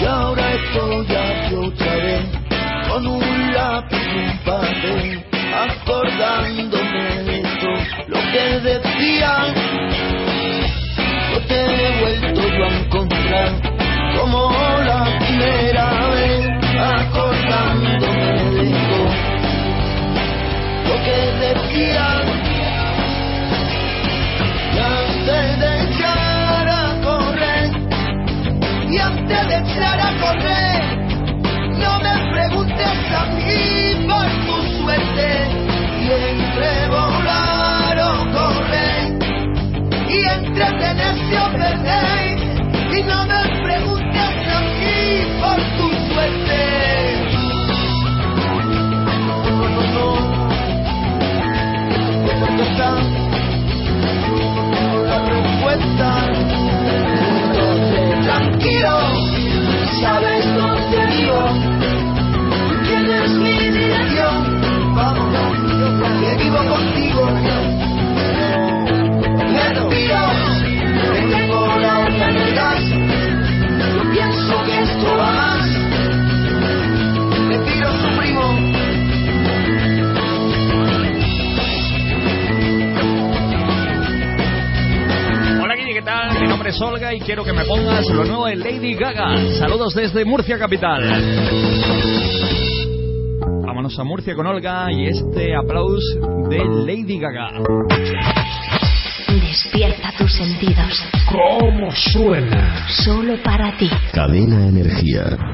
Y ahora estoy vez con un lápiz y un papel, acordándome de todo lo que decían. Yo te he vuelto yo a encontrar como la primera vez, acordándome de todo lo que decían. Y antes de echar a correr, no me preguntes a mí por tu suerte. Entre volar o correr, y entre tenerse o perder, y no me preguntes a mí por tu suerte. No, no, no. La respuesta. Tranquilo, sabes dónde vivo, tienes mi dirección, vamos, que vivo contigo. Nombre es Olga y quiero que me pongas lo nuevo de Lady Gaga. Saludos desde Murcia Capital. Vámonos a Murcia con Olga y este aplauso de Lady Gaga. Despierta tus sentidos. ¿Cómo suena? Solo para ti. Cadena Energía.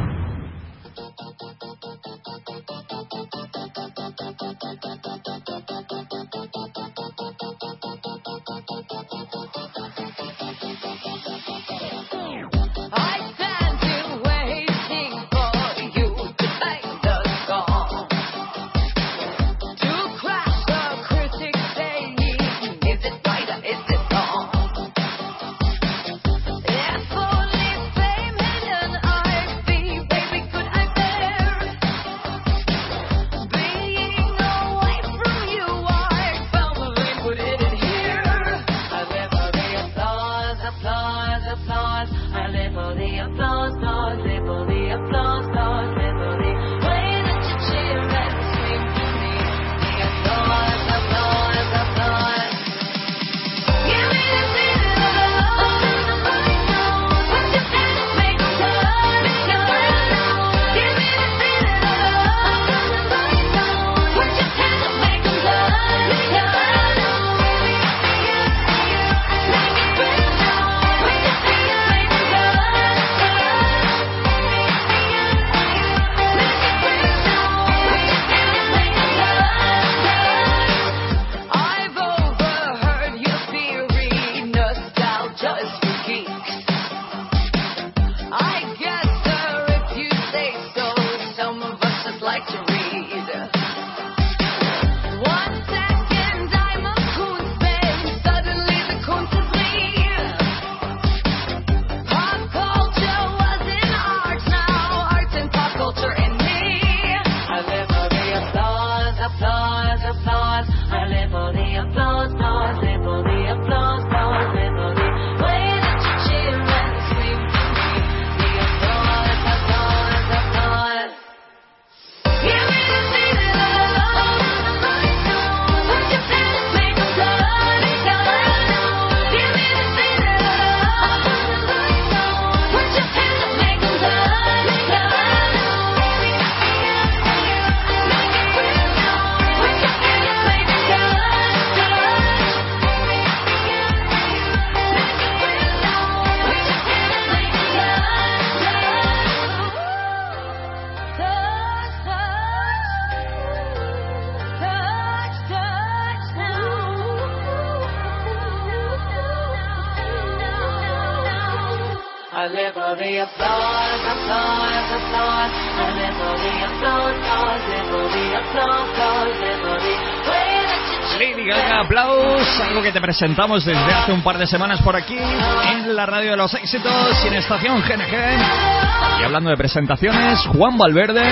Presentamos desde hace un par de semanas por aquí en la radio de los éxitos y en estación GNG. Y hablando de presentaciones, Juan Valverde,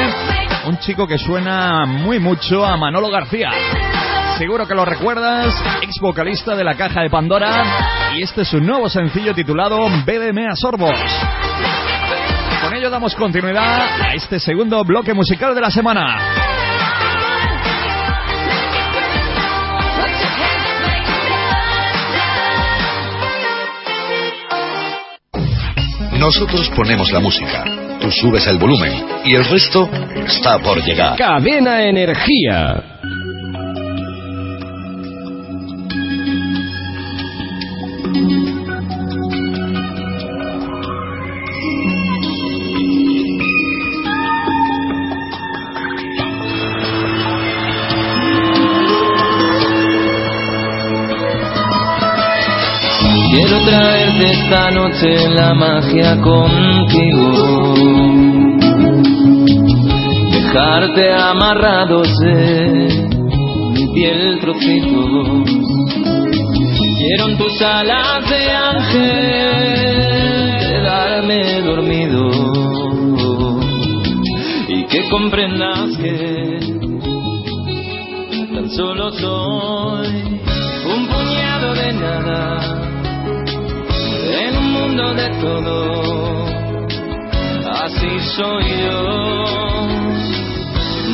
un chico que suena muy mucho a Manolo García. Seguro que lo recuerdas, ex vocalista de la Caja de Pandora, y este es su nuevo sencillo titulado Bébeme a sorbos. Con ello damos continuidad a este segundo bloque musical de la semana. Nosotros ponemos la música, tú subes el volumen y el resto está por llegar. Cadena Energía. Esta noche la magia contigo. Dejarte amarrados en mi piel trocitos. Quiero tus alas de ángel quedarme dormido. Y que comprendas que tan solo soy un puñado de nada de todo. Así soy yo.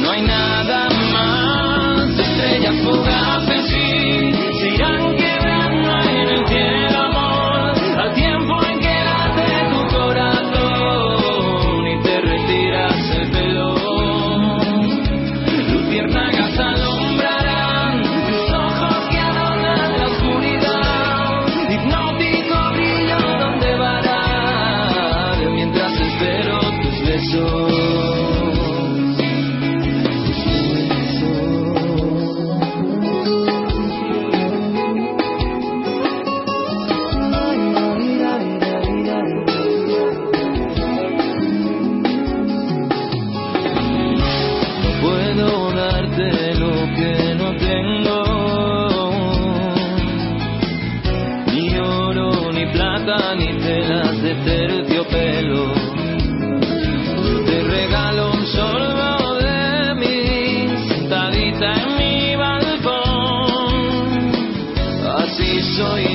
No hay nada más. Estrellas fugaces y se irán soy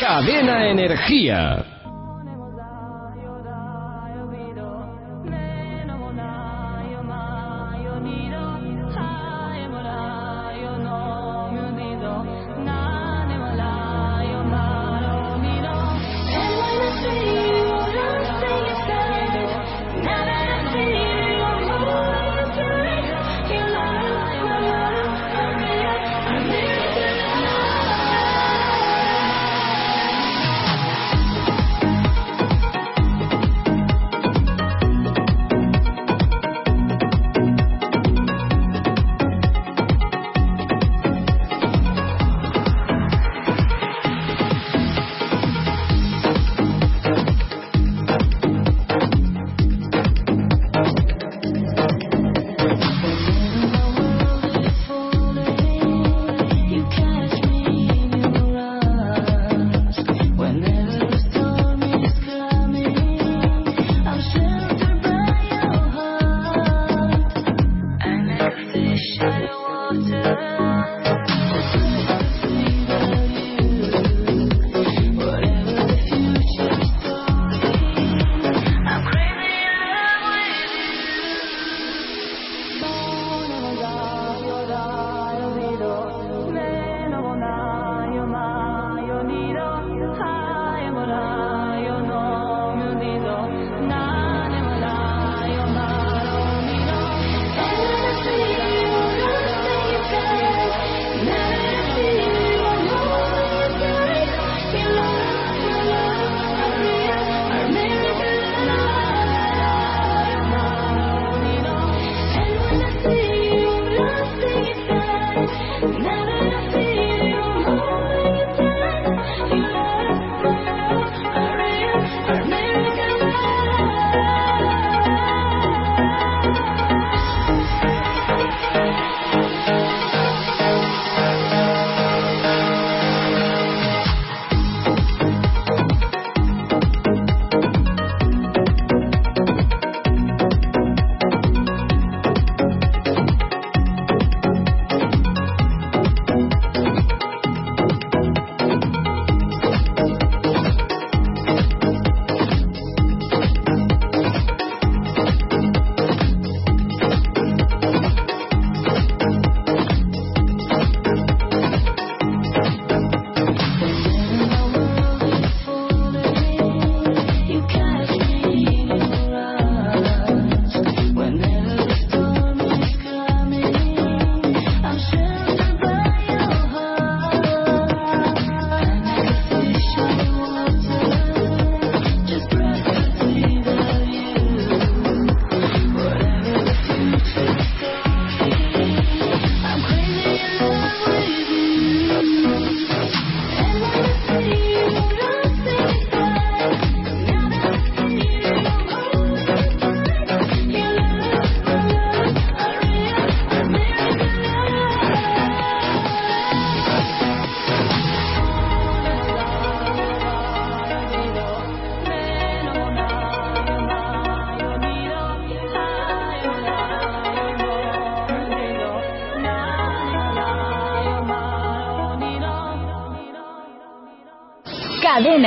Cadena Energía.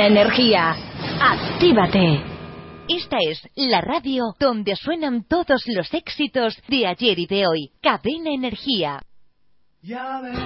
Energía. Actívate. Esta es la radio donde suenan todos los éxitos de ayer y de hoy. Cadena Energía. Ya ves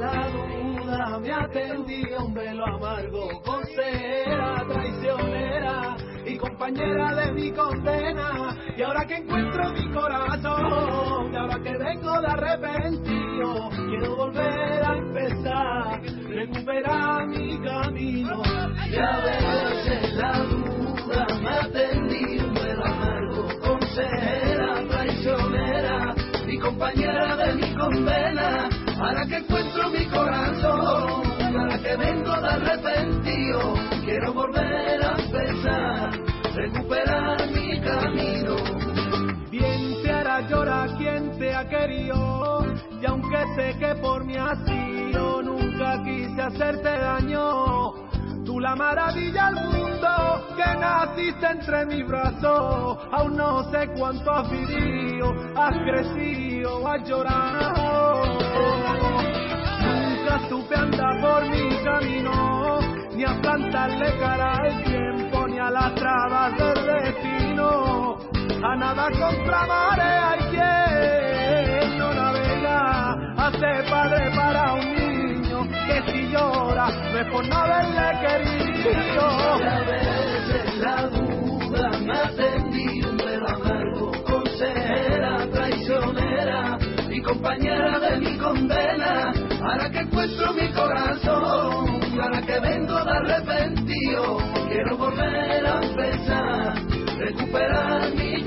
la duda me atendió un velo amargo, consejera, traicionera y compañera de mi condena. Y ahora que encuentro mi corazón, y ahora que vengo de arrepentido, quiero volver a empezar, recuperar mi camino. Ya ves la duda me atendió un velo amargo, consejera, traicionera mi compañera de mi condena, ahora que encuentro mi corazón, ahora que vengo de arrepentido, quiero volver a empezar, recuperar mi camino. Bien te hará llorar quien te ha querido, aunque sé que por mí ha sido, nunca quise hacerte daño. Tú la maravilla al mundo que naciste entre mis brazos. Aún no sé cuánto has vivido, has crecido, has llorado. Nunca supe andar por mi camino, ni a plantarle cara al tiempo, ni a las trabas del destino. A nada contra marea navega, hace padre para un niño que si llora no es por no haberle querido. A veces la duda me tendido velo amargo, consejera, traicionera y compañera de mi condena. Ahora que encuentro mi corazón, y ahora que vengo de arrepentido, quiero volver a empezar, recuperar mi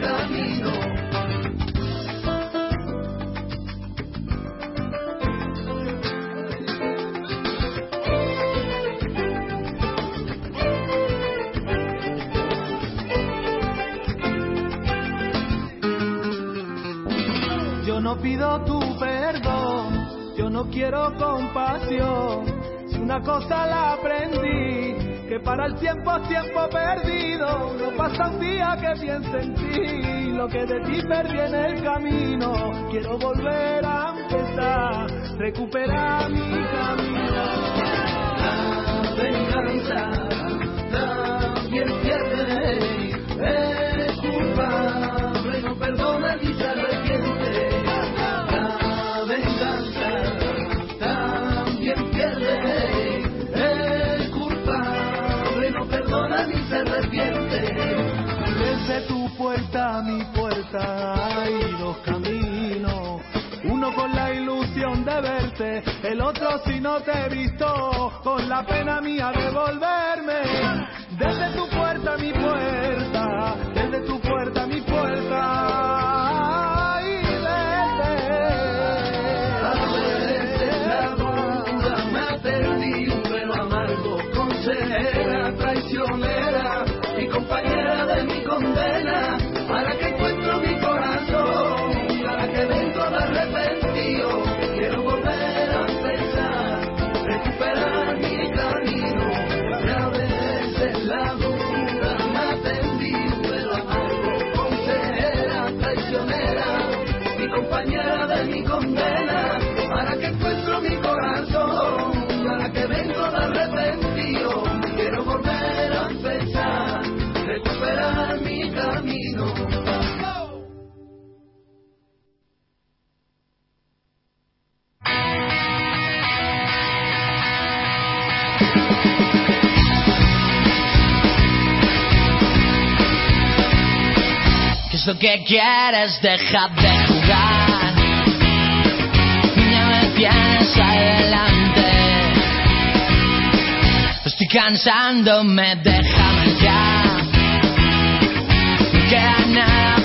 pido tu perdón, yo no quiero compasión. Si una cosa la aprendí, que para el tiempo es tiempo perdido. No pasa un día que piense en ti, lo que de ti perdí en el camino. Quiero volver a empezar, recuperar mi camino. La venganza también puerta mi puerta hay dos caminos. Uno con la ilusión de verte, el otro si no te he visto, con la pena mía de volverme. Desde tu puerta a mi puerta, desde tu ¿Qué es lo que quieres? Deja de jugar. Ya me tienes adelante. Estoy cansándome, déjame ya. No queda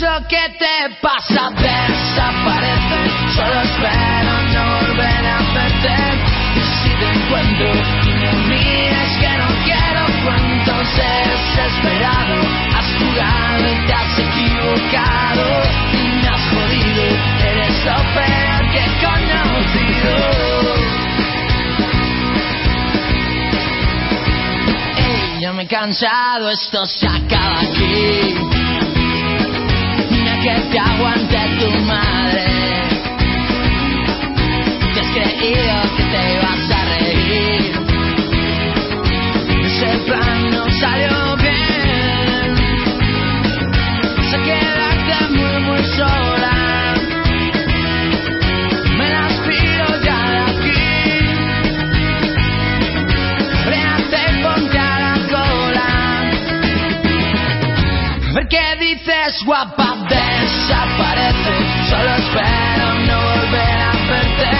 lo que te pasa. Desaparece Solo espero no volver a verte. Y si te encuentro y me miras que no quiero. Cuentos desesperado Has jugado y te has equivocado. Y me has jodido Eres lo peor que he conocido. Ey, ya me he cansado, esto se acaba aquí. Que te aguante tu madre. Te has creído que te ibas a reír. Ese plan no salió bien. Se quedarte muy, muy sola. Me Solo espero no volver a verte.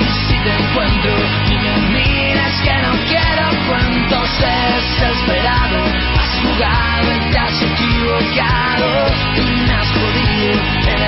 Y si te encuentro y me miras que no quiero cuentos desesperados. Has jugado y te has equivocado. Y me has jodido. Que he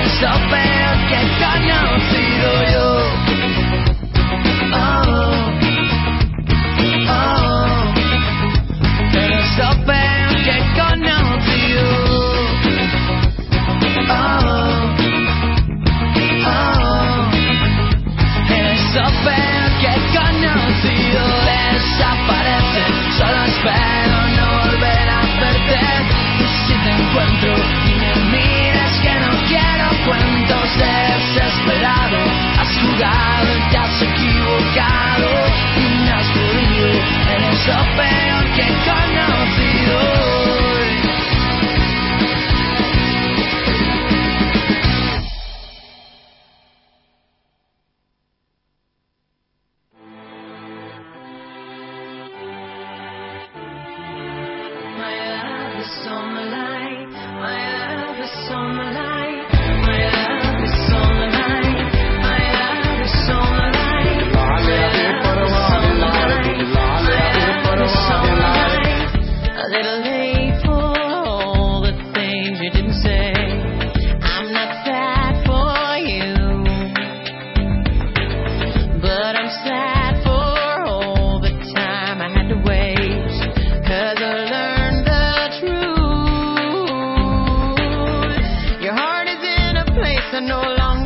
desaparecen. Solo espero no volver a verte. Y si te encuentro y me miras que no quiero cuentos desesperados. Has jugado te has equivocado y me has podido en eso peor. no longer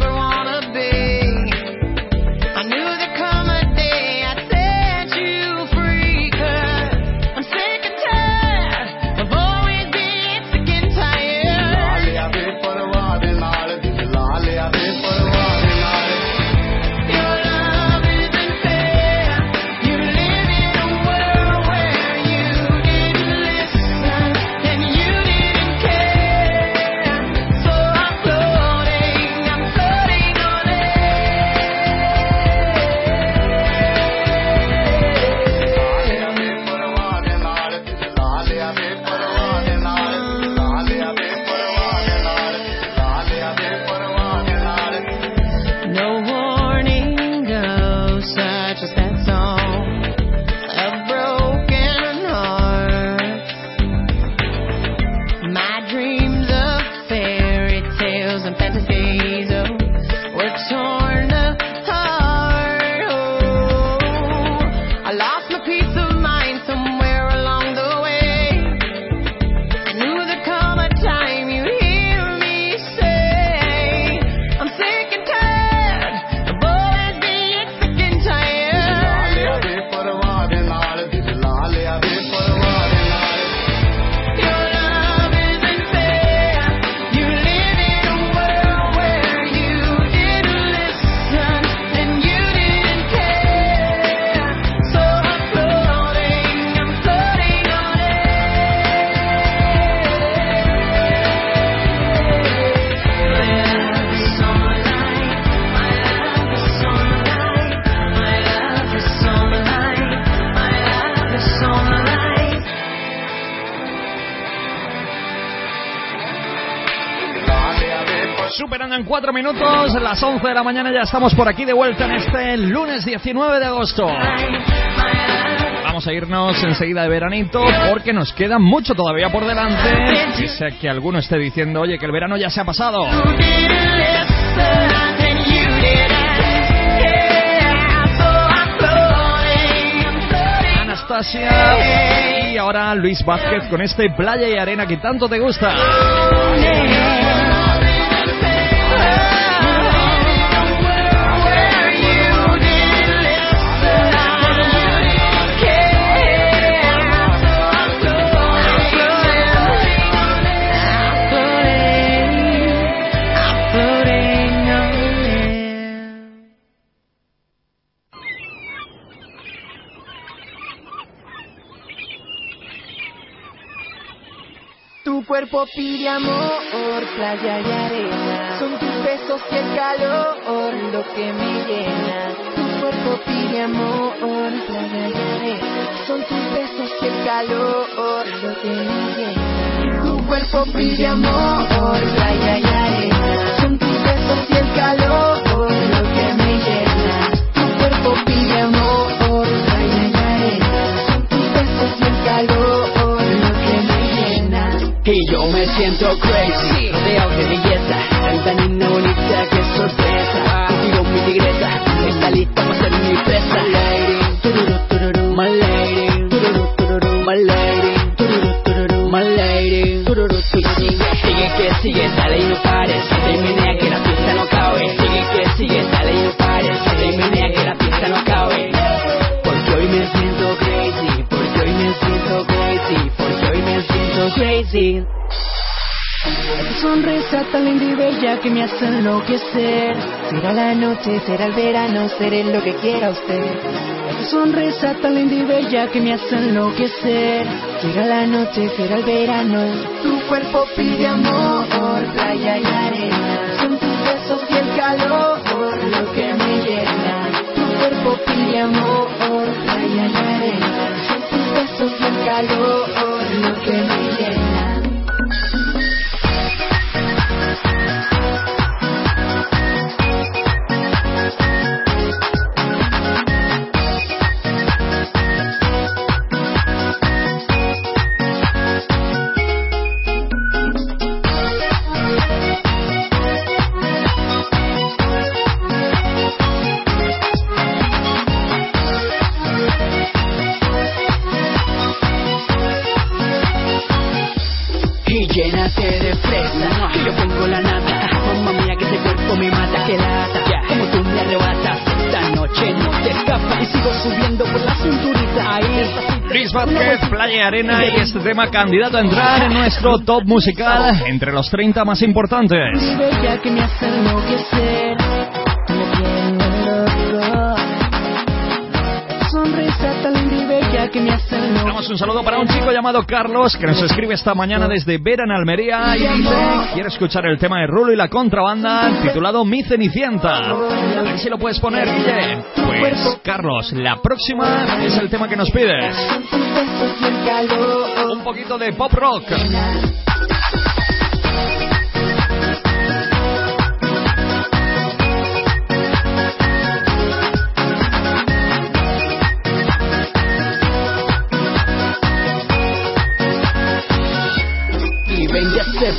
minutos, las 11 de la mañana ya estamos por aquí de vuelta en este lunes 19 de agosto. Vamos a irnos enseguida de veranito porque nos queda mucho todavía por delante. Y sé que alguno esté diciendo, oye, que el verano ya se ha pasado. Anastasia y ahora Luis Vázquez con este playa y arena que tanto te gusta. Cuerpo pide amor, playa y arena. Son tus besos y el calor lo que me llena. Tu cuerpo pide amor, playa y arena. Son tus besos y el calor lo que me llena. Tu cuerpo pide amor, playa y arena. Son tus besos y el calor lo que me llena. Tu cuerpo pide amor, Yo me siento crazy, rodeado de belleza, tanta niña bonita, qué sorpresa. Contigo mi tigresa, está lista para ser mi presa. Tururú, tururú, My lady, tururú, tururú, my lady, tururú, tururú, my lady, tururú, y sigue, que sigue, dale y no pares, te crazy. Tu sonrisa tan linda y bella que me hace enloquecer. Será la noche, será el verano, seré lo que quiera usted. Tu sonrisa tan linda y bella que me hace enloquecer. Será la noche, será el verano. Tu cuerpo pide amor, playa y arena. Son tus besos y el calor lo que me llena. Tu cuerpo pide amor, playa y arena. Son tus besos y el calor lo que me llena. Arena y este tema candidato a entrar en nuestro top musical entre los 30 más importantes. Un saludo para un chico llamado Carlos que nos escribe esta mañana desde Vera en Almería y dice, quiere escuchar el tema de Rulo y la contrabanda titulado Mi Cenicienta. A ver si lo puedes poner, Guille. Pues, Carlos, la próxima es el tema que nos pides. Un poquito de pop rock.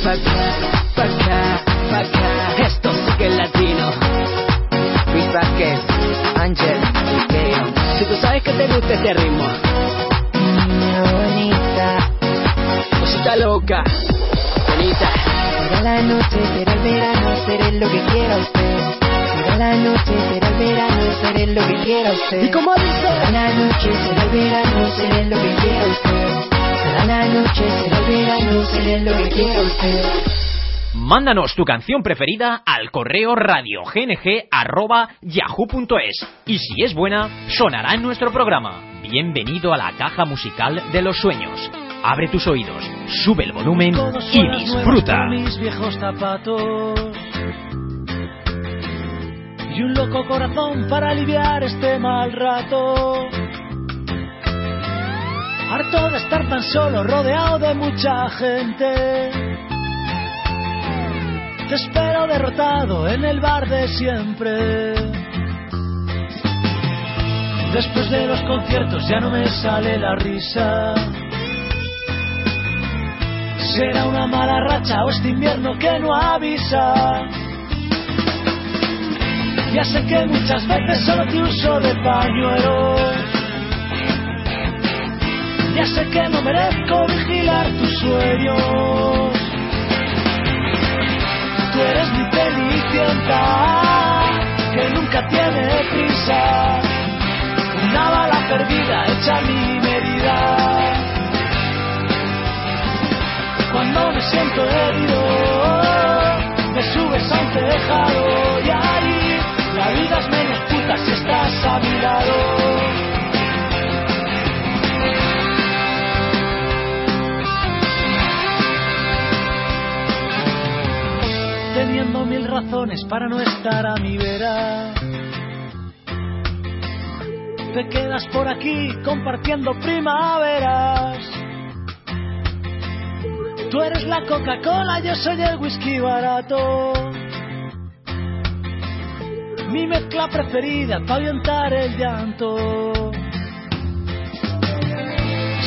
Pa' acá, pa' acá, pa' acá. Esto sí que es latino. Luis Vázquez, Ángel, Ikeo. Si tú sabes que te gusta este ritmo. Niña bonita. Cosita loca, bonita. Será la noche, será el verano, seré lo que quiera usted. Será la noche, será el verano, seré lo que quiera usted. ¿Y cómo dice? Será la noche, será el verano, seré lo que quiera usted. La noche, seré lo que. Mándanos tu canción preferida al correo radiogng arroba yahoo.es y si es buena, sonará en nuestro programa. Bienvenido a la caja musical de los sueños. Abre tus oídos, sube el volumen y disfruta. mis viejos zapatos y un loco corazón para aliviar este mal rato. Harto de estar tan solo, rodeado de mucha gente. Te espero derrotado en el bar de siempre. Después de los conciertos ya no me sale la risa. Será una mala racha o este invierno que no avisa. Ya sé que muchas veces solo te uso de pañuelo. Ya sé que no merezco vigilar tus sueños. Tú eres mi cenicienta que nunca tiene prisa. Una bala perdida hecha mi medida. Cuando me siento herido, me subes a un tejado y ahí la vida es menos puta si estás a mi lado. Para no estar a mi vera. Te quedas por aquí compartiendo primaveras. Tú eres la Coca-Cola, yo soy el whisky barato. Mi mezcla preferida para ahuyentar el llanto.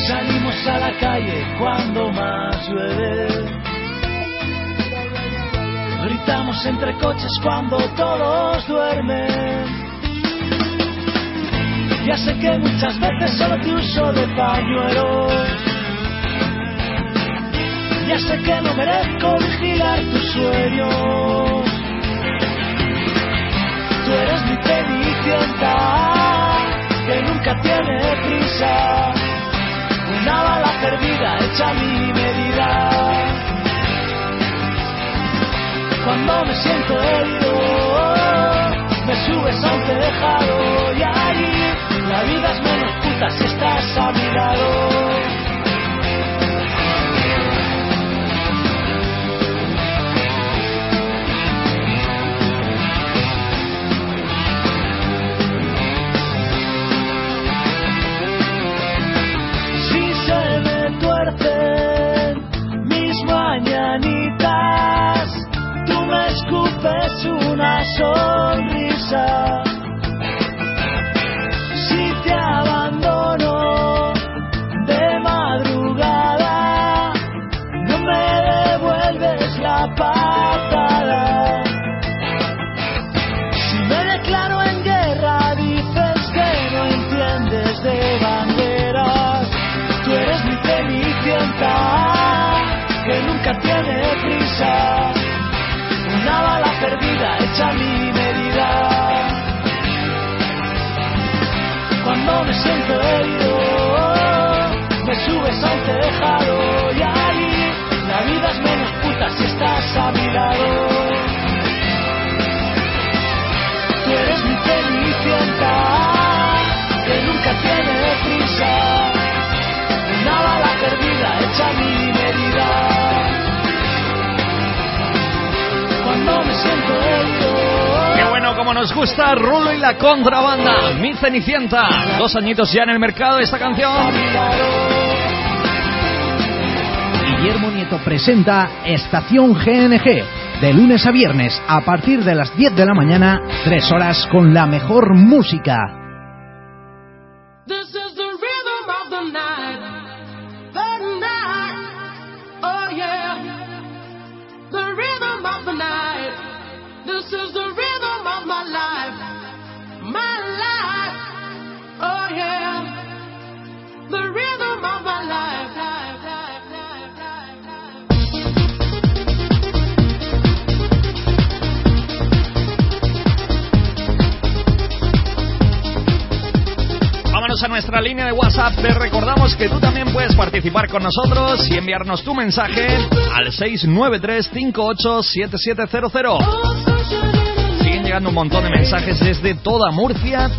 Salimos a la calle cuando más llueve. Gritamos entre coches cuando todos duermen. Ya sé que muchas veces solo te uso de pañuelo. Ya sé que no merezco vigilar tus sueños. Tú eres mi cenicienta que nunca tiene prisa. Una bala perdida hecha a mi medida. Cuando me siento herido, me subes a un tejado y ahí la vida es menos puta si estás a mi lado. Una sonrisa. Si te abandono de madrugada, no me devuelves la patada. Si me declaro en guerra, dices que no entiendes de banderas. Tú eres mi cenicienta, que nunca tiene prisa perdida, hecha mi medida. Cuando me siento herido, me subes a un tejado y ahí la vida es menos puta si estás a mi lado. Tú eres mi cenicienta, que nunca tiene prisa, una bala perdida, hecha mi Qué bueno como nos gusta Rulo y la contrabanda. Mi Cenicienta. Dos añitos ya en el mercado esta canción. Guillermo Nieto presenta Estación GNG. De lunes a viernes, a partir de las 10 de la mañana, tres horas con la mejor música. Nuestra línea de WhatsApp. Te recordamos que tú también puedes participar con nosotros y enviarnos tu mensaje al 693-587700. Siguen llegando un montón de mensajes desde toda Murcia.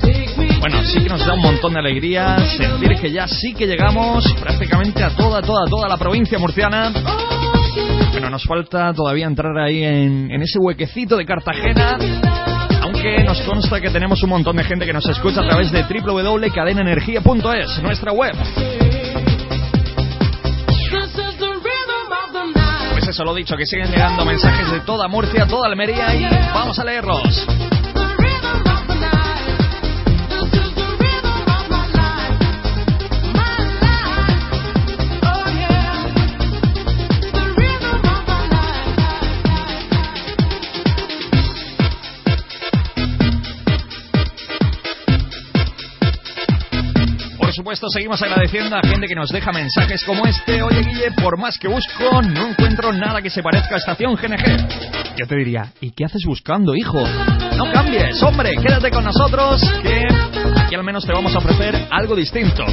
Bueno, sí que nos da un montón de alegría sentir que ya sí que llegamos prácticamente a toda, toda, toda la provincia murciana. Bueno, nos falta todavía entrar ahí en, en ese huequecito de Cartagena. Aunque nos consta que tenemos un montón de gente que nos escucha a través de www.cadenaenergia.es, nuestra web. Pues eso lo dicho, que siguen llegando mensajes de toda Murcia, toda Almería y vamos a leerlos. Supuesto, seguimos agradeciendo a gente que nos deja mensajes como este. Oye, Guille, por más que busco, no encuentro nada que se parezca a Estación GNG. Yo te diría, ¿y qué haces buscando, hijo? No cambies, hombre, quédate con nosotros, que aquí al menos te vamos a ofrecer algo distinto.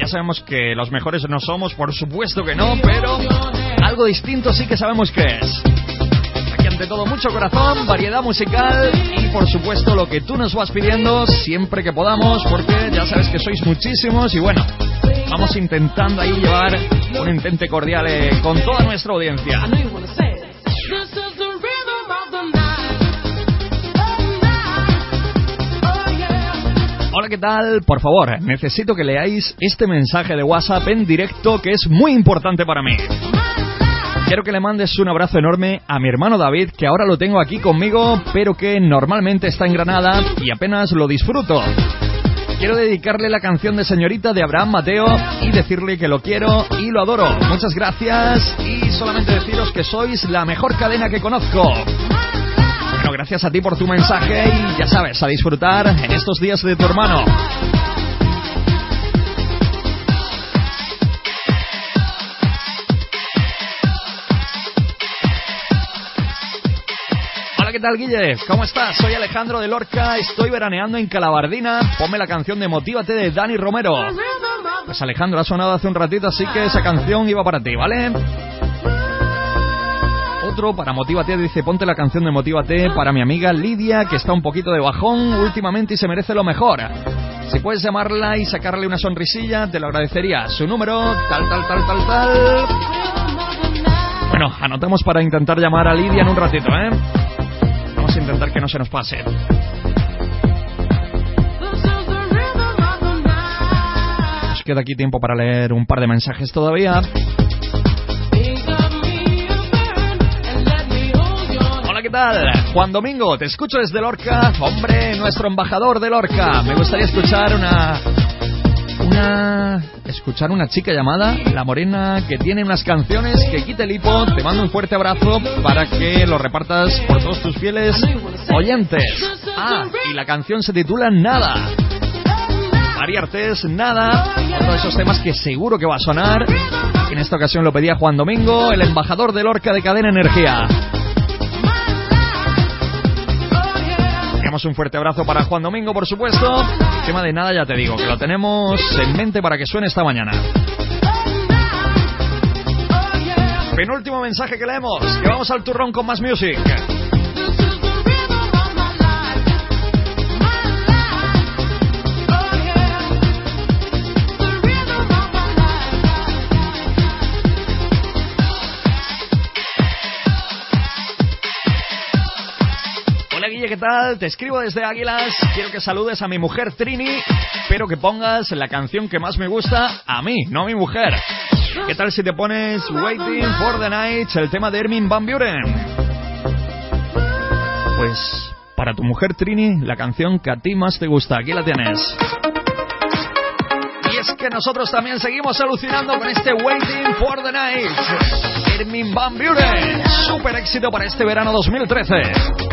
Ya sabemos que los mejores no somos, por supuesto que no, pero algo distinto sí que sabemos que es. Ante todo mucho corazón, variedad musical y por supuesto lo que tú nos vas pidiendo siempre que podamos, porque ya sabes que sois muchísimos y bueno, vamos intentando ahí llevar un intente cordial eh, con toda nuestra audiencia. Oh yeah. Hola, ¿qué tal? Por favor, necesito que leáis este mensaje de WhatsApp en directo que es muy importante para mí. Quiero que le mandes un abrazo enorme a mi hermano David, que ahora lo tengo aquí conmigo, pero que normalmente está en Granada y apenas lo disfruto. Quiero dedicarle la canción de Señorita de Abraham Mateo y decirle que lo quiero y lo adoro. Muchas gracias y solamente deciros que sois la mejor cadena que conozco. Bueno, gracias a ti por tu mensaje y ya sabes, a disfrutar en estos días de tu hermano. Tal, Guille? ¿Cómo estás? Soy Alejandro de Lorca, estoy veraneando en Calabardina. Ponme la canción de Motívate de Dani Romero. Pues Alejandro, ha sonado hace un ratito, así que esa canción iba para ti, ¿vale? Otro para Motívate dice, ponte la canción de Motívate para mi amiga Lidia, que está un poquito de bajón últimamente y se merece lo mejor. Si puedes llamarla y sacarle una sonrisilla, te lo agradecería. Su número, tal, tal, tal, tal, tal. Bueno, anotamos para intentar llamar a Lidia en un ratito, ¿eh? Vamos intentar que no se nos pase. Nos queda aquí tiempo para leer un par de mensajes todavía. Hola, ¿qué tal? Juan Domingo, te escucho desde Lorca. Hombre, nuestro embajador de Lorca. Me gustaría escuchar una... Una... Escuchar una chica llamada La Morena que tiene unas canciones que quita el hipo. Te mando un fuerte abrazo para que lo repartas por todos tus fieles oyentes. Ah, y la canción se titula Nada. María Artés, Nada. Otro de esos temas que seguro que va a sonar. En esta ocasión lo pedía Juan Domingo, el embajador de Lorca de Cadena Energía. Un fuerte abrazo para Juan Domingo, por supuesto. Tema de nada, ya te digo, que lo tenemos en mente para que suene esta mañana. Penúltimo mensaje que leemos. Que vamos al turrón con más music. ¿Qué tal? Te escribo desde Águilas. Quiero que saludes a mi mujer Trini, pero que pongas la canción que más me gusta a mí, no a mi mujer. ¿Qué tal si te pones Waiting for the Night, el tema de Ermin Van Buren? Pues para tu mujer Trini, la canción que a ti más te gusta, aquí la tienes. Y es que nosotros también seguimos alucinando con este Waiting for the Night. Ermin Van Buren, super éxito para este verano 2013.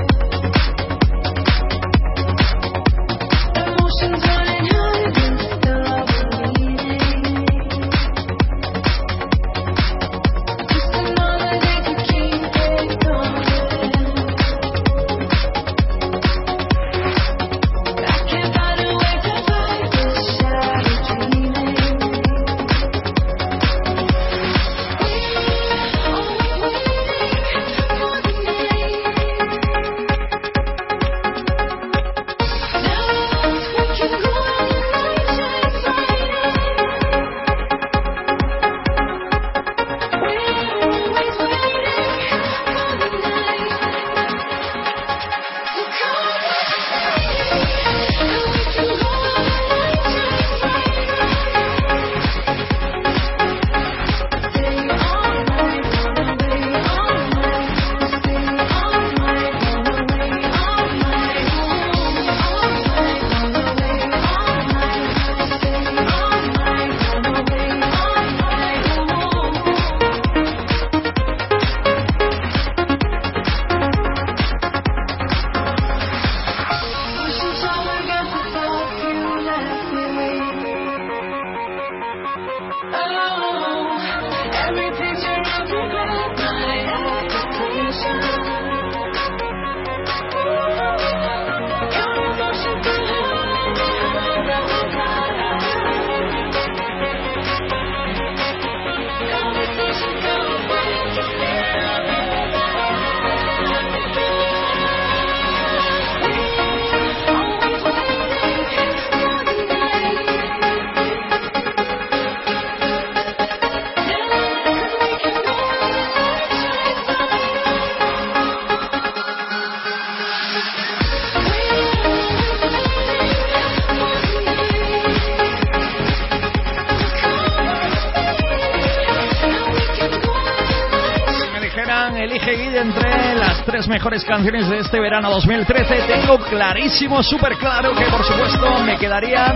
Mejores canciones de este verano 2013, tengo clarísimo, súper claro que por supuesto me quedaría,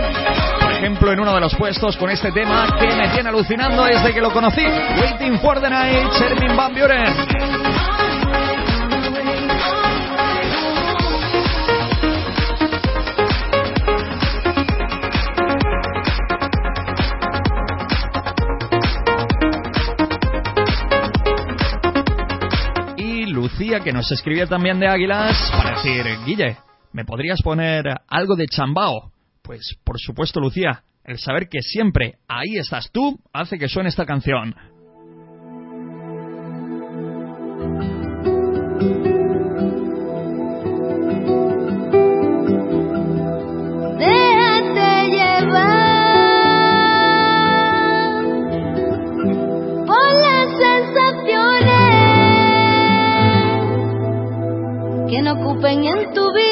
por ejemplo, en uno de los puestos con este tema que me tiene alucinando desde que lo conocí, Waiting for the Night, Shermin Van Buren. Que nos escribía también de Águilas, para decir, Guille, ¿me podrías poner algo de chambao? Pues por supuesto, Lucía, el saber que siempre ahí estás tú hace que suene esta canción. Que no ocupen en tu vida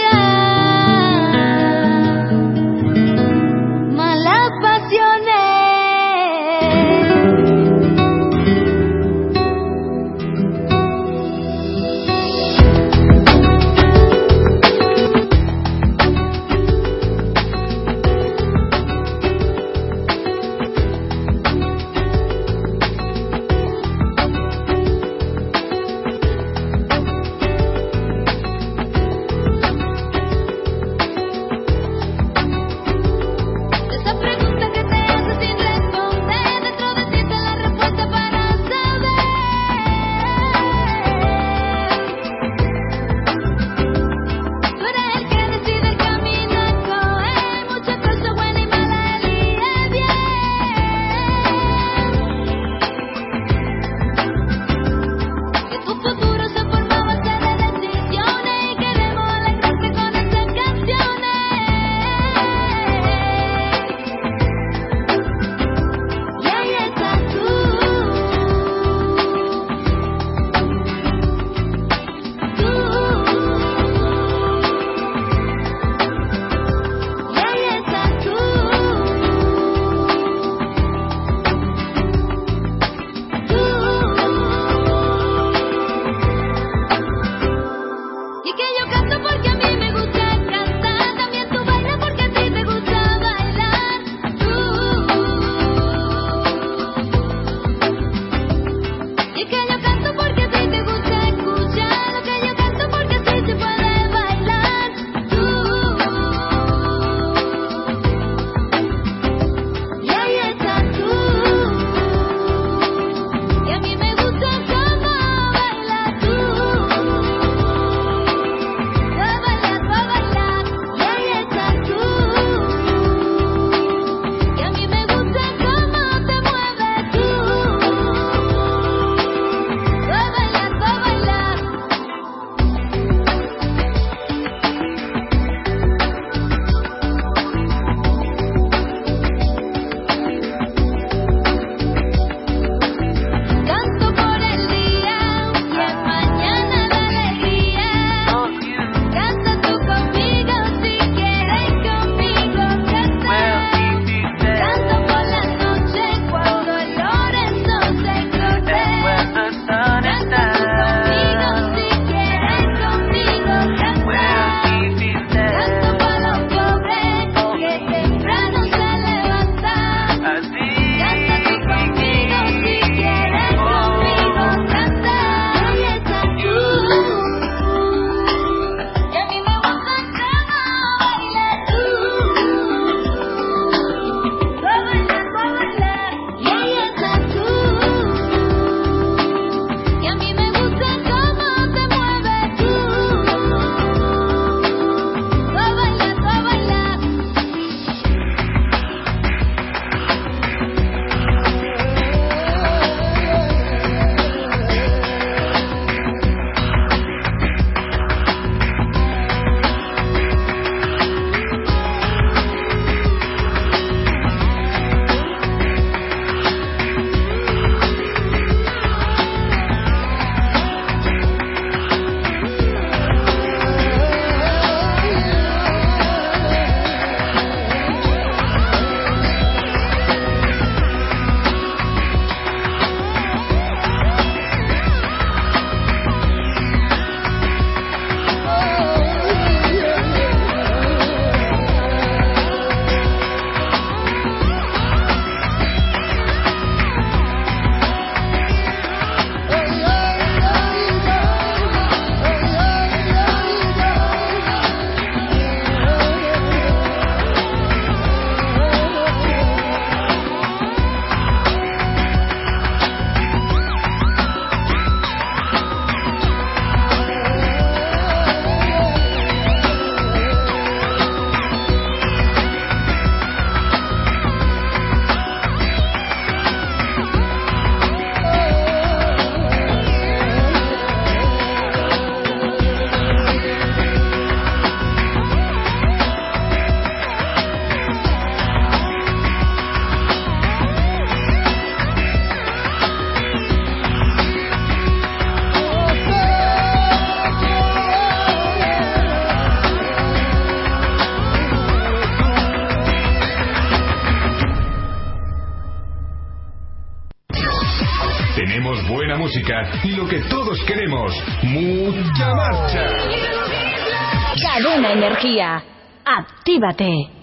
energía. Actívate.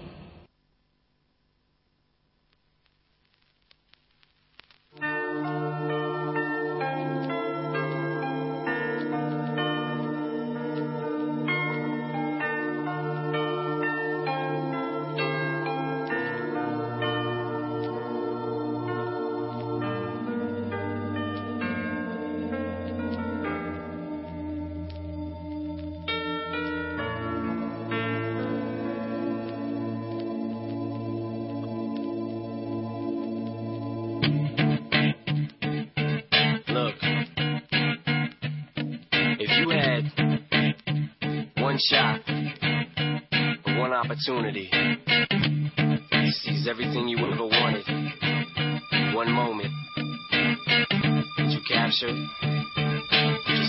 opportunity. He sees everything you ever wanted. One moment. Did you capture?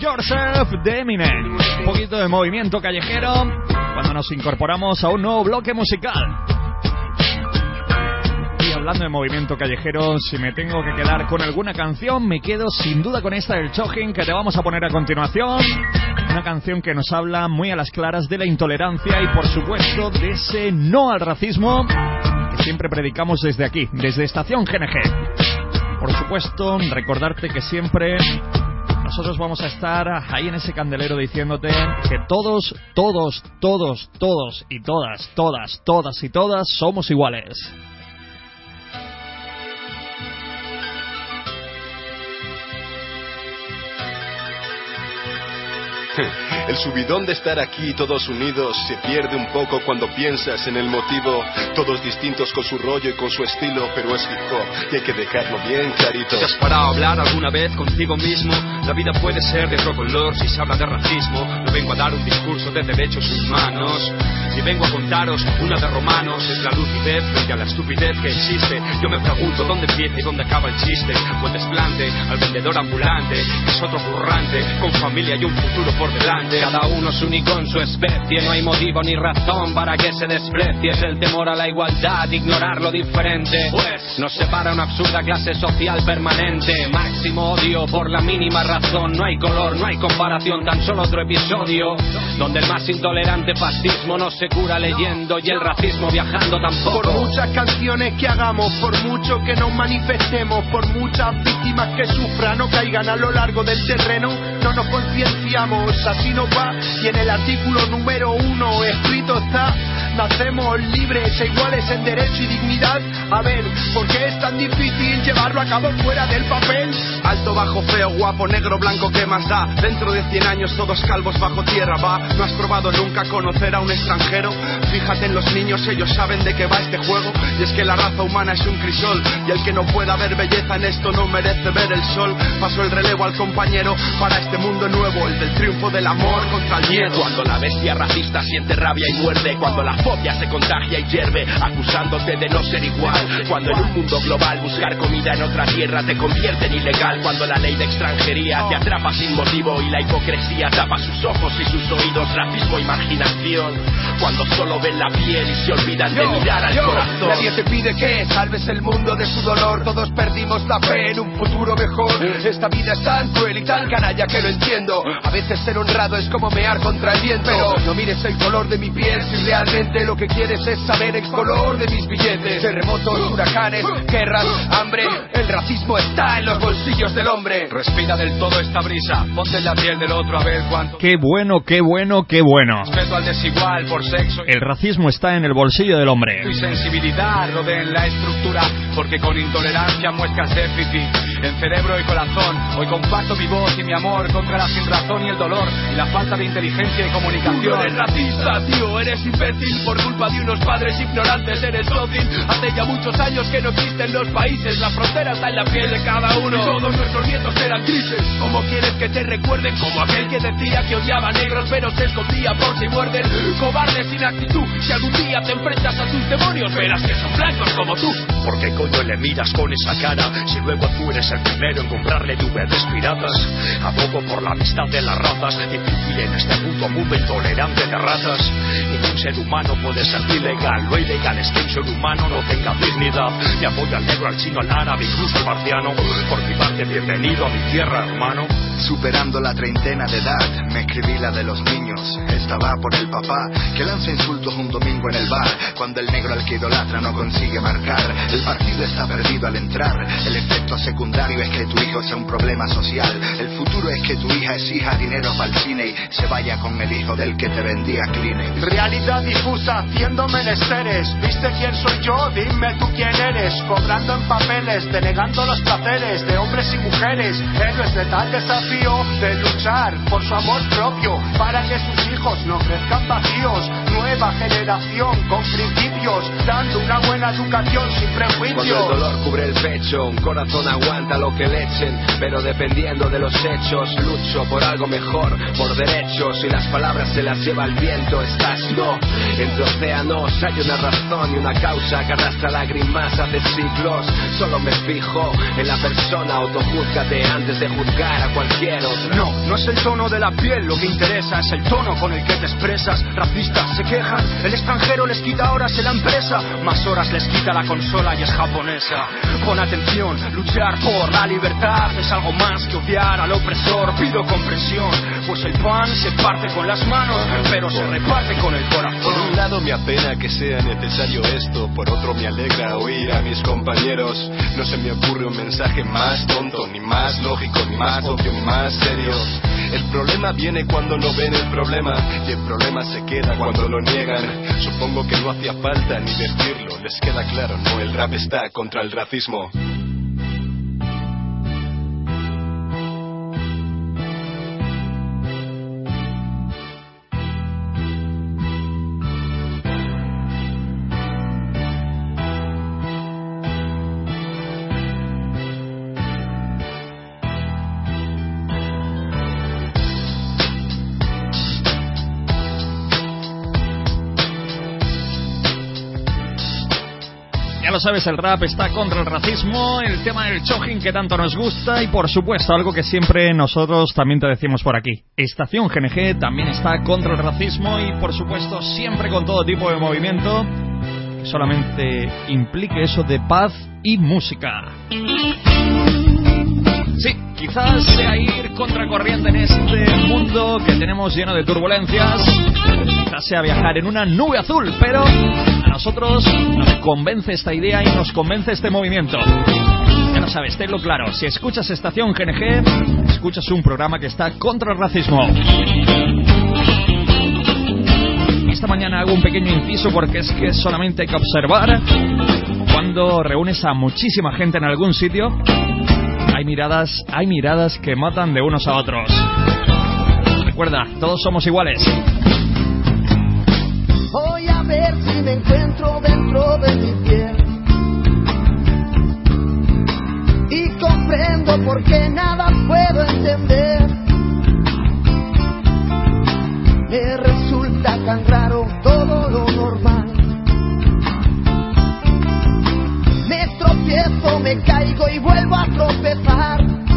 Yourself de Eminem. Un poquito de movimiento callejero cuando nos incorporamos a un nuevo bloque musical. Y hablando de movimiento callejero, si me tengo que quedar con alguna canción, me quedo sin duda con esta del Chojin que te vamos a poner a continuación. Una canción que nos habla muy a las claras de la intolerancia y por supuesto de ese no al racismo que siempre predicamos desde aquí, desde Estación GNG. Por supuesto, recordarte que siempre nosotros vamos a estar ahí en ese candelero diciéndote que todos, todos, todos, todos y todas, todas, todas y todas somos iguales. El subidón de estar aquí todos unidos se pierde un poco cuando piensas en el motivo. Todos distintos con su rollo y con su estilo, pero es hip hop y hay que dejarlo bien clarito. ¿Te has parado a hablar alguna vez contigo mismo? La vida puede ser de otro color si se habla de racismo. No vengo a dar un discurso de derechos humanos. Ni vengo a contaros una de romanos. Es la lucidez frente a la estupidez que existe. Yo me pregunto dónde empieza y dónde acaba el chiste. O el desplante al vendedor ambulante, es otro currante, con familia y un futuro por delante. Cada uno es único en su especie. No hay motivo ni razón para que se desprecie. Es el temor a la igualdad, ignorar lo diferente. Pues nos separa una absurda clase social permanente. Máximo odio por la mínima razón. No hay color, no hay comparación, tan solo otro episodio. Donde el más intolerante fascismo no se cura leyendo y el racismo viajando tampoco. Por muchas canciones que hagamos, por mucho que nos manifestemos, por muchas víctimas que sufran o caigan a lo largo del terreno, no nos concienciamos, así nos va. Y en el artículo número uno escrito está, nacemos libres e iguales en derecho y dignidad. A ver, ¿por qué es tan difícil llevarlo a cabo fuera del papel? Alto, bajo, feo, guapo, negro, blanco, ¿qué más da? Dentro de 100 años todos calvos bajo tierra, va. ¿No has probado nunca conocer a un extranjero? Fíjate en los niños, ellos saben de qué va este juego. Y es que la raza humana es un crisol. Y el que no pueda ver belleza en esto no merece ver el sol. Paso el relevo al compañero para este mundo nuevo, el del triunfo del amor contra el miedo. Cuando la bestia racista siente rabia y muerde, cuando la fobia se contagia y hierve, acusándote de no ser igual. Cuando en un mundo global buscar comida en otra tierra te convierte en ilegal. Cuando la ley de extranjería te atrapa sin motivo y la hipocresía tapa sus ojos y sus oídos, racismo, imaginación. Cuando solo ven la piel y se olvidan de mirar al yo, corazón. Nadie te pide que salves el mundo de su dolor. Todos perdimos la fe en un futuro mejor. Esta vida es tan cruel y tan canalla que lo entiendo. A veces ser honrado es como mear contra el viento. Pero no mires el color de mi piel si realmente lo que quieres es saber el color de mis billetes. Terremotos, huracanes, guerras, hambre. El racismo está en los bolsillos del hombre. Respira del todo esta brisa, ponte en la piel del otro a ver cuánto. Qué bueno, qué bueno, qué bueno. Respeto al desigual por sexo El racismo está en el bolsillo del hombre. y sensibilidad rodeen la estructura, porque con intolerancia muestras déficit en cerebro y corazón. Hoy comparto mi voz y mi amor contra la sinrazón y el dolor y la falta de inteligencia y comunicación. Tú eres racista, tío, eres imbécil por culpa de unos padres ignorantes, eres dócil. Hace ya muchos años que no existen los países, la frontera está en la piel de cada uno. Todos nuestros nietos eran grises. ¿Cómo quieres que te recuerden? Como aquel que decía que odiaba a negros, pero se escondía por si muerden. Cobarde sin actitud, si algún día te enfrentas a tus demonios, verás que son blancos como tú. ¿Por qué coño le miras con esa cara si luego tú eres el primero en comprarle DVDs piratas? Abogo por la amistad de las razas, difícil en este puto mundo intolerante de ratas. Ningún ser humano puede ser ilegal, lo ilegal es que un ser humano no tenga dignidad. Me apoyo al negro, al chino, al árabe, incluso al marciano. Por mi parte, bienvenido a mi tierra, hermano. Superando la treintena de edad, me escribí la de los niños. Esta va por el papá, que lanza insultos un domingo en el bar, cuando el negro al que idolatra no consigue marcar. El partido está perdido al entrar. El efecto secundario es que tu hijo sea un problema social. El futuro es que tu hija exija dinero para el cine y se vaya con el hijo del que te vendía Kleenex. Realidad difusa haciendo menesteres. ¿Viste quién soy yo? Dime tú quién eres. Cobrando en papeles, denegando los placeres de hombres y mujeres. Héroes de tal desafío de luchar por su amor propio para que sus hijos no crezcan vacíos. Nueva generación con principios, dando una buena educación sin Cuando el prejuicios. dolor cubre el pecho, un corazón aguanta lo que le echen, pero dependiendo de los hechos, lucho por algo mejor, por derechos, y las palabras se las lleva el viento, estás no, entre océanos hay una razón y una causa que arrastra lágrimas hace siglos, solo me fijo en la persona, autojúzgate antes de juzgar a cualquier. No, no es el tono de la piel lo que interesa, es el tono con el que te expresas. Racista, se quejan. El extranjero les quita horas en la empresa, más horas les quita la consola y es japonesa. Pon atención, luchar por la libertad es algo más que odiar al opresor. Pido comprensión, pues el pan se parte con las manos, pero se reparte con el corazón. Por un lado me apena que sea necesario esto, por otro me alegra oír a mis compañeros. No se me ocurre un mensaje más tonto, ni más lógico, ni más obvio, ni más serio. El problema viene cuando no ven el problema y el problema se queda cuando lo niegan. Supongo que no hacía falta ni decirlo, les queda claro, no, el rap está contra el racismo. Sabes, el rap está contra el racismo, el tema del chojin que tanto nos gusta y por supuesto algo que siempre nosotros también te decimos por aquí. Estación GNG también está contra el racismo y por supuesto siempre con todo tipo de movimiento solamente implique eso de paz y música. Sí, quizás sea ir contracorriente en este mundo que tenemos lleno de turbulencias. Quizás sea viajar en una nube azul, pero a nosotros nos convence esta idea y nos convence este movimiento. Ya lo sabes, tenlo claro. Si escuchas Estación GNG, escuchas un programa que está contra el racismo. Esta mañana hago un pequeño inciso porque es que solamente hay que observar cuando reúnes a muchísima gente en algún sitio hay miradas, hay miradas que matan de unos a otros. Recuerda, todos somos iguales. Voy a ver si me encuentro dentro de mi piel. Y comprendo por qué nada puedo entender. Me resulta tan raro todo lo normal. Me tropiezo, me caigo y vuelvo a tropezar.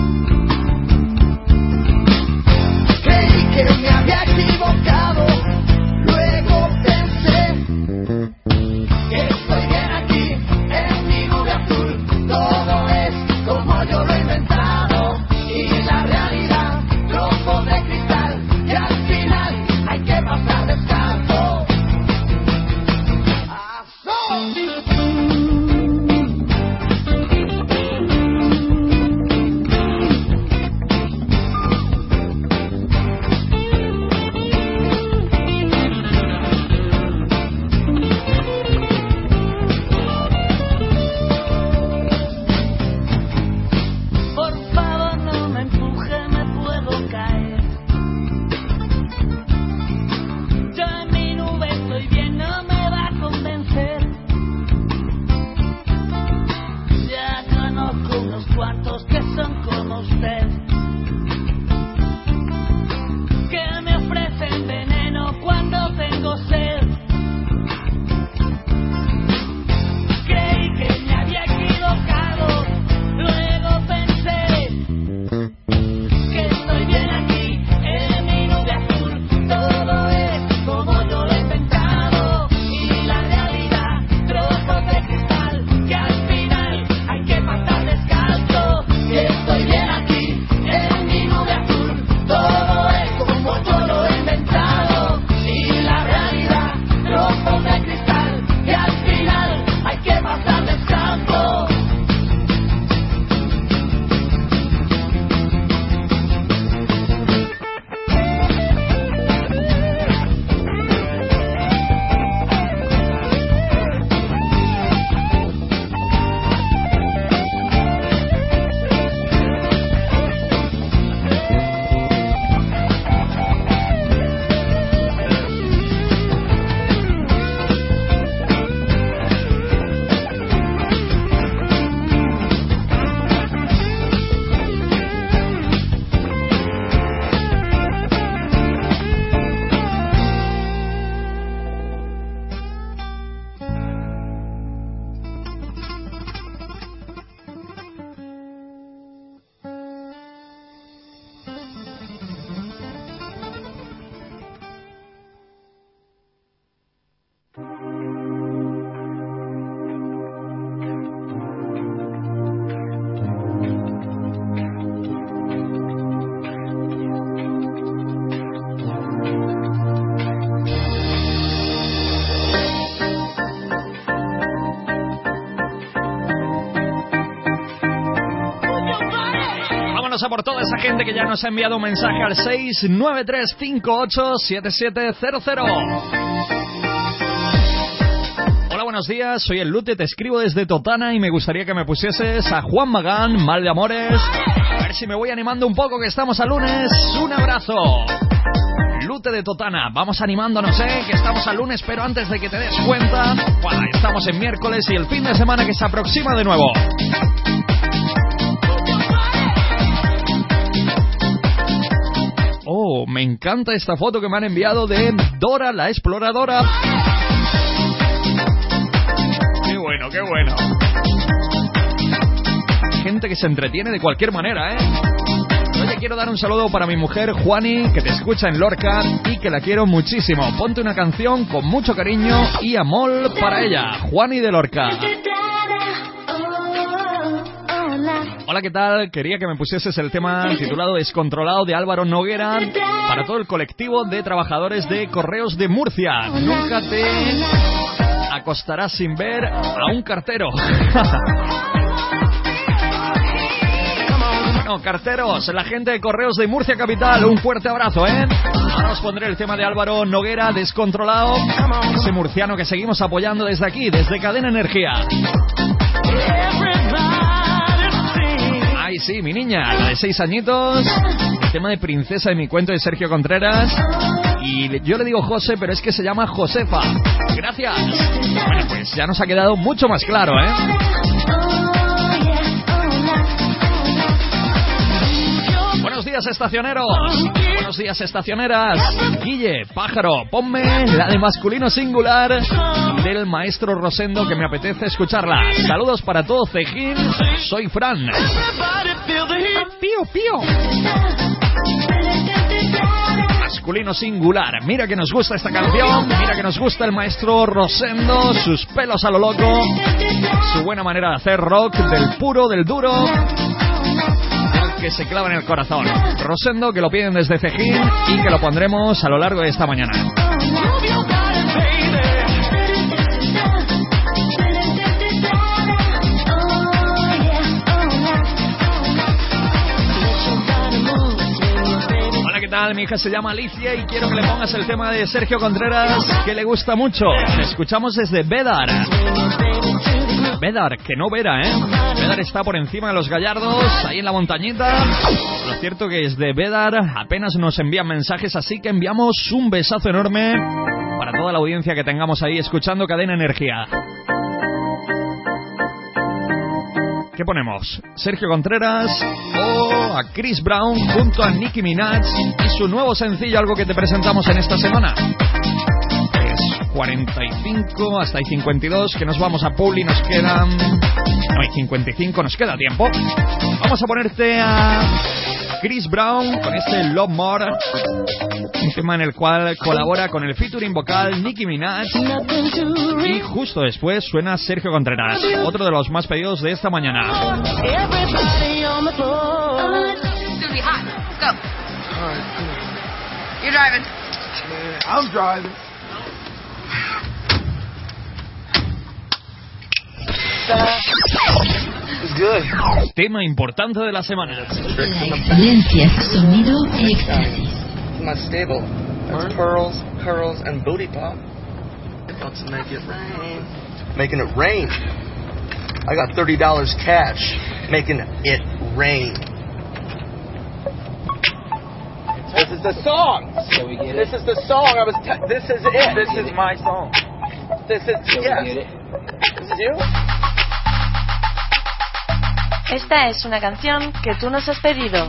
Por toda esa gente que ya nos ha enviado un mensaje al 693587700. Hola, buenos días. Soy el Lute, te escribo desde Totana y me gustaría que me pusieses a Juan Magán, Mal de Amores. A ver si me voy animando un poco que estamos a lunes. Un abrazo. Lute de Totana, vamos animándonos, ¿eh? Que estamos a lunes, pero antes de que te des cuenta, estamos en miércoles y el fin de semana que se aproxima de nuevo. Me encanta esta foto que me han enviado de Dora la exploradora. Qué bueno, qué bueno. Gente que se entretiene de cualquier manera, ¿eh? Oye, quiero dar un saludo para mi mujer Juani, que te escucha en Lorca y que la quiero muchísimo. Ponte una canción con mucho cariño y amor para ella, Juani de Lorca. Hola, ¿qué tal? Quería que me pusieses el tema titulado Descontrolado de Álvaro Noguera para todo el colectivo de trabajadores de Correos de Murcia. Nunca te acostarás sin ver a un cartero. Bueno, carteros, la gente de Correos de Murcia Capital, un fuerte abrazo, ¿eh? Ahora os el tema de Álvaro Noguera, descontrolado, ese murciano que seguimos apoyando desde aquí, desde Cadena Energía. Sí, mi niña, la de seis añitos, el tema de princesa de mi cuento de Sergio Contreras. Y yo le digo José, pero es que se llama Josefa. Gracias. Bueno, pues ya nos ha quedado mucho más claro, ¿eh? Días, estacioneros. Buenos días, estacioneras. Guille, pájaro, ponme la de masculino singular del maestro Rosendo que me apetece escucharla. Saludos para todo Cejín. Soy Fran. Pío, pío. Masculino singular. Mira que nos gusta esta canción. Mira que nos gusta el maestro Rosendo. Sus pelos a lo loco. Su buena manera de hacer rock. Del puro, del duro que se clava en el corazón. Rosendo, que lo piden desde Cejín y que lo pondremos a lo largo de esta mañana. Hola, ¿qué tal? Mi hija se llama Alicia y quiero que le pongas el tema de Sergio Contreras, que le gusta mucho. Escuchamos desde Bedar. Bedar, que no Vera, ¿eh? Bedar está por encima de los gallardos, ahí en la montañita. Lo cierto que desde Bedar apenas nos envían mensajes, así que enviamos un besazo enorme para toda la audiencia que tengamos ahí escuchando Cadena Energía. ¿Qué ponemos? ¿Sergio Contreras o a Chris Brown junto a Nicki Minaj y su nuevo sencillo, algo que te presentamos en esta semana? 45, hasta hay 52, que nos vamos a Publi, nos quedan... No hay 55, nos queda tiempo. Vamos a ponerte a Chris Brown con este Love More, un tema en el cual colabora con el featuring vocal Nicki Minaj y justo después suena Sergio Contreras, otro de los más pedidos de esta mañana. You're driving. I'm driving. It's good. Tema importante de la semana. Excelencia, sonido éxtasis. My stable. That's pearls, curls, and booty pop. About to make it rain. Making it rain. I got thirty dollars cash. Making it rain. This is the song. So we get This is the song. I was. T- this is it. This is my song. This is So we yes. get it. This is you. Esta es una canción que tú nos has pedido.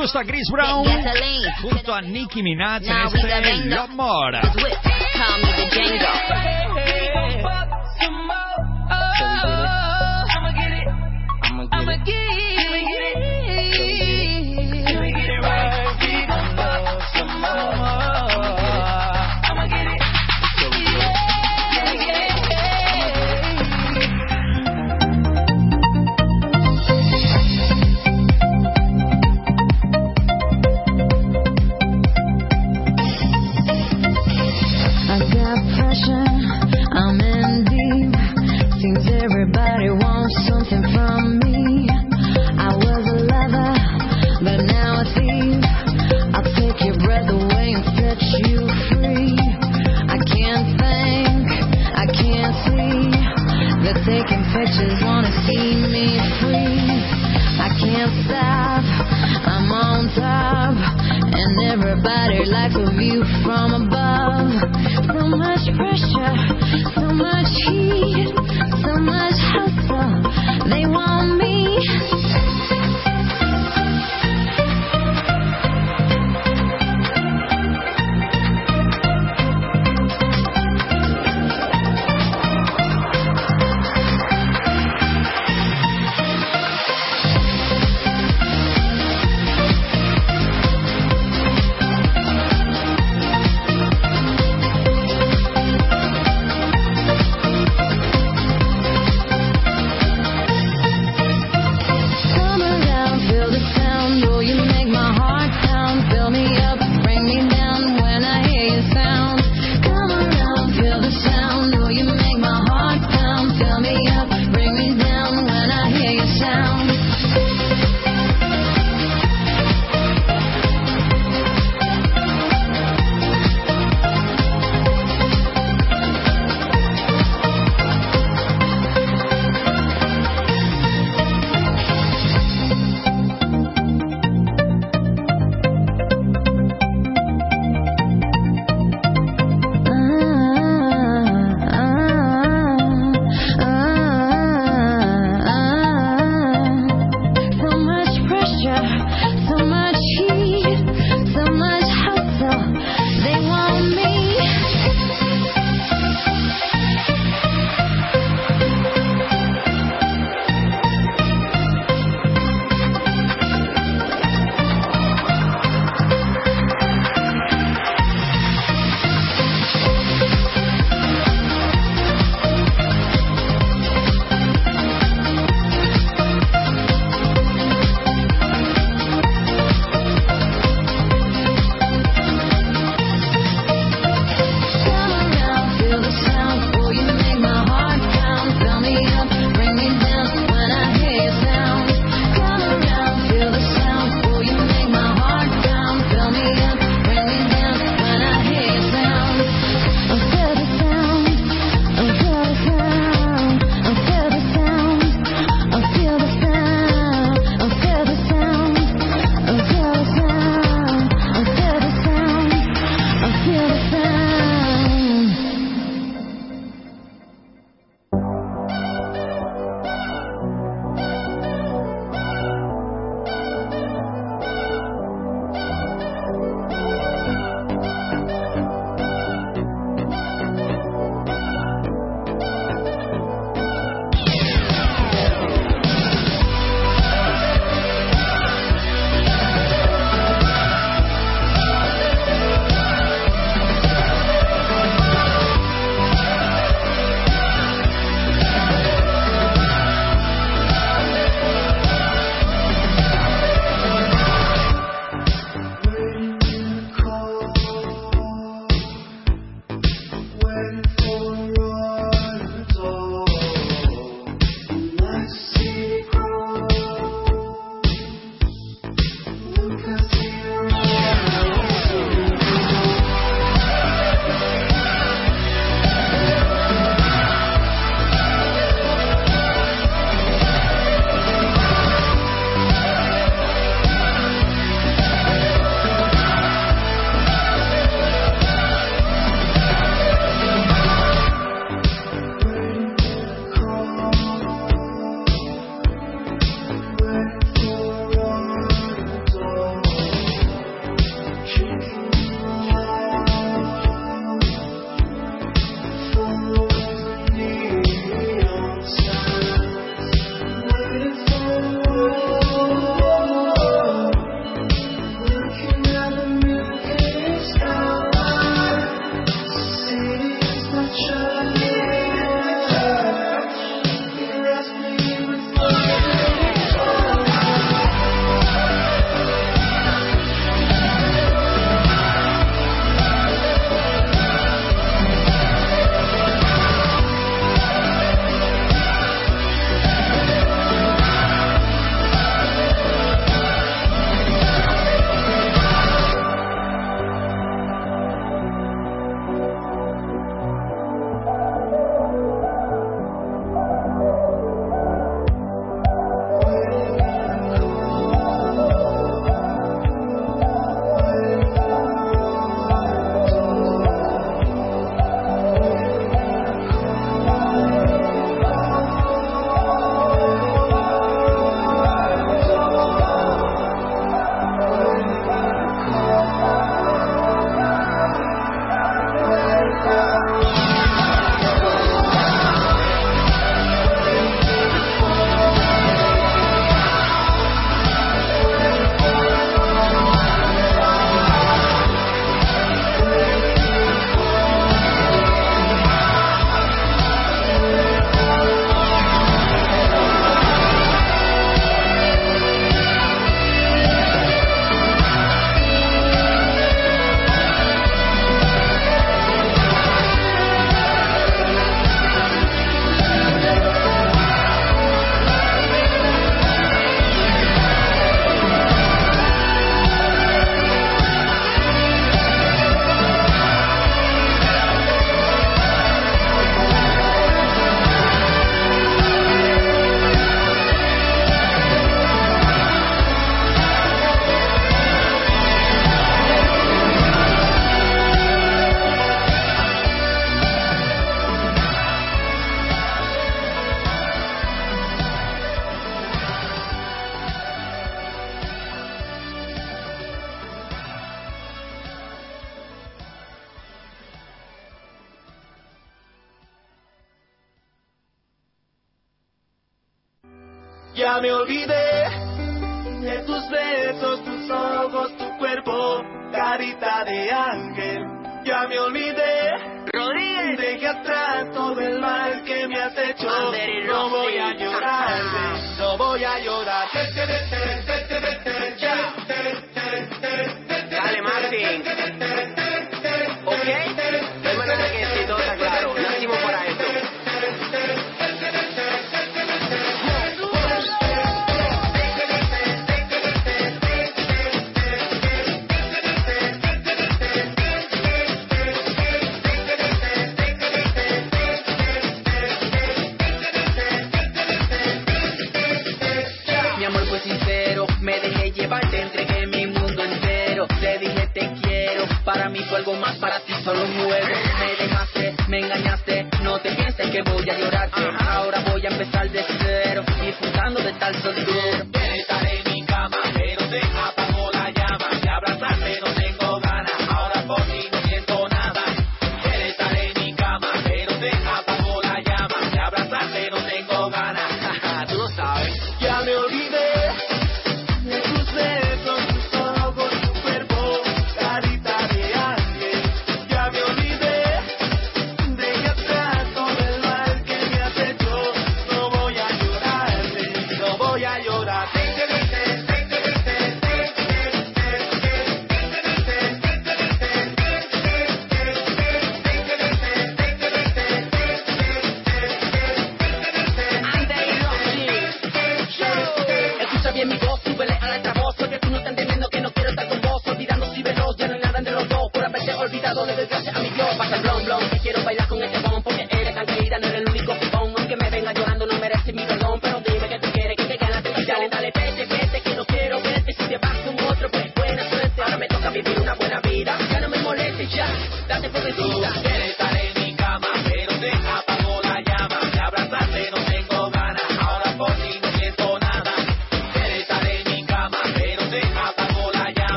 gusta Chris Brown. Junto a Nicki Minaj en este Love More. like a view from above.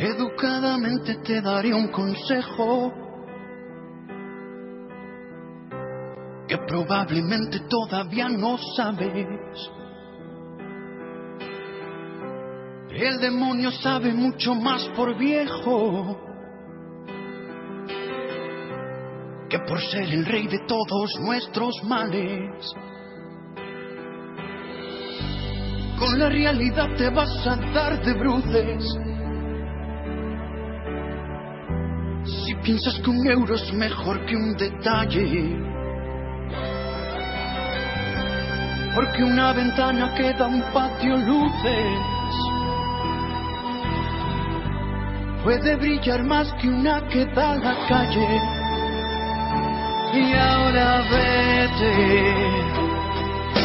Educadamente te daré un consejo que probablemente todavía no sabes. El demonio sabe mucho más por viejo que por ser el rey de todos nuestros males. Con la realidad te vas a dar de bruces piensas que un euro es mejor que un detalle. Porque una ventana que da un patio luces puede brillar más que una que da la calle. Y ahora vete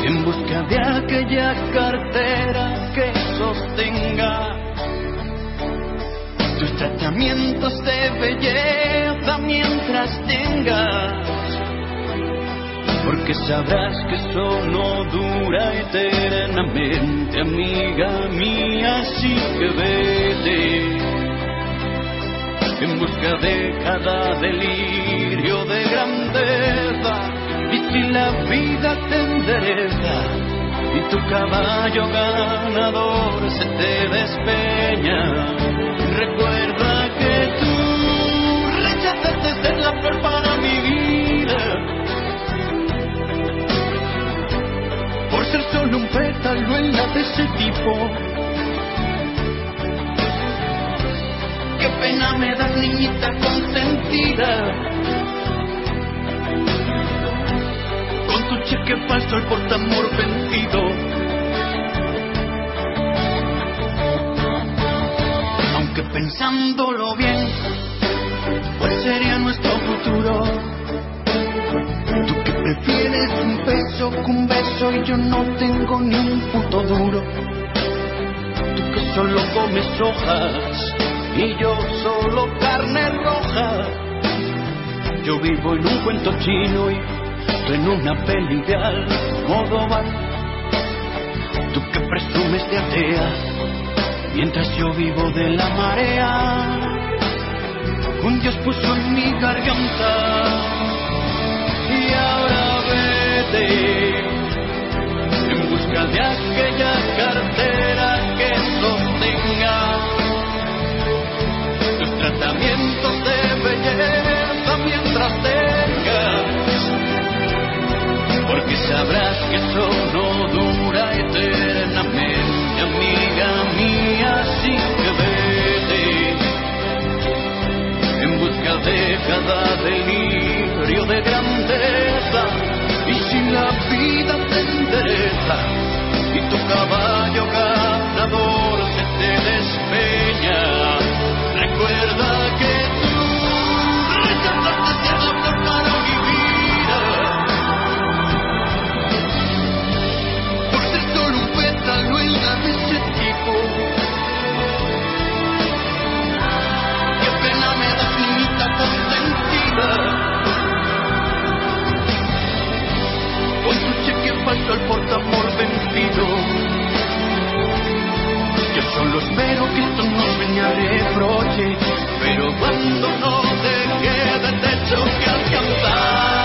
en busca de aquella cartera que sostenga tratamientos de belleza mientras tengas, porque sabrás que eso no dura eternamente, amiga mía, así que vete. En busca de cada delirio de grandeza, y si la vida te endereza, y tu caballo ganador se te despeña. Recuerda para mi vida. Por ser solo un pétalo en la de ese tipo. Qué pena me das, niñita consentida. Con tu cheque falso el portamor vencido. Aunque pensándolo bien, ¿cuál sería nuestro futuro? Tú que prefieres un beso que un beso y yo no tengo ni un puto duro. Tú que solo comes hojas y yo solo carne roja. Yo vivo en un cuento chino y tú en una peli de Almodóvar. Tú que presumes de atea, mientras yo vivo de la marea. Un Dios puso en mi garganta. Y ahora vete en busca de aquella cartera que sostenga tus tratamientos de belleza mientras tengas, porque sabrás que eso no dura eternamente, amiga mía, así en busca de cada delirio de grandeza, y si la vida te endereza y tu caballo falso al portamor vencido. Yo solo espero que esto no me reproche, pero cuando no te quede techo que alcanzar,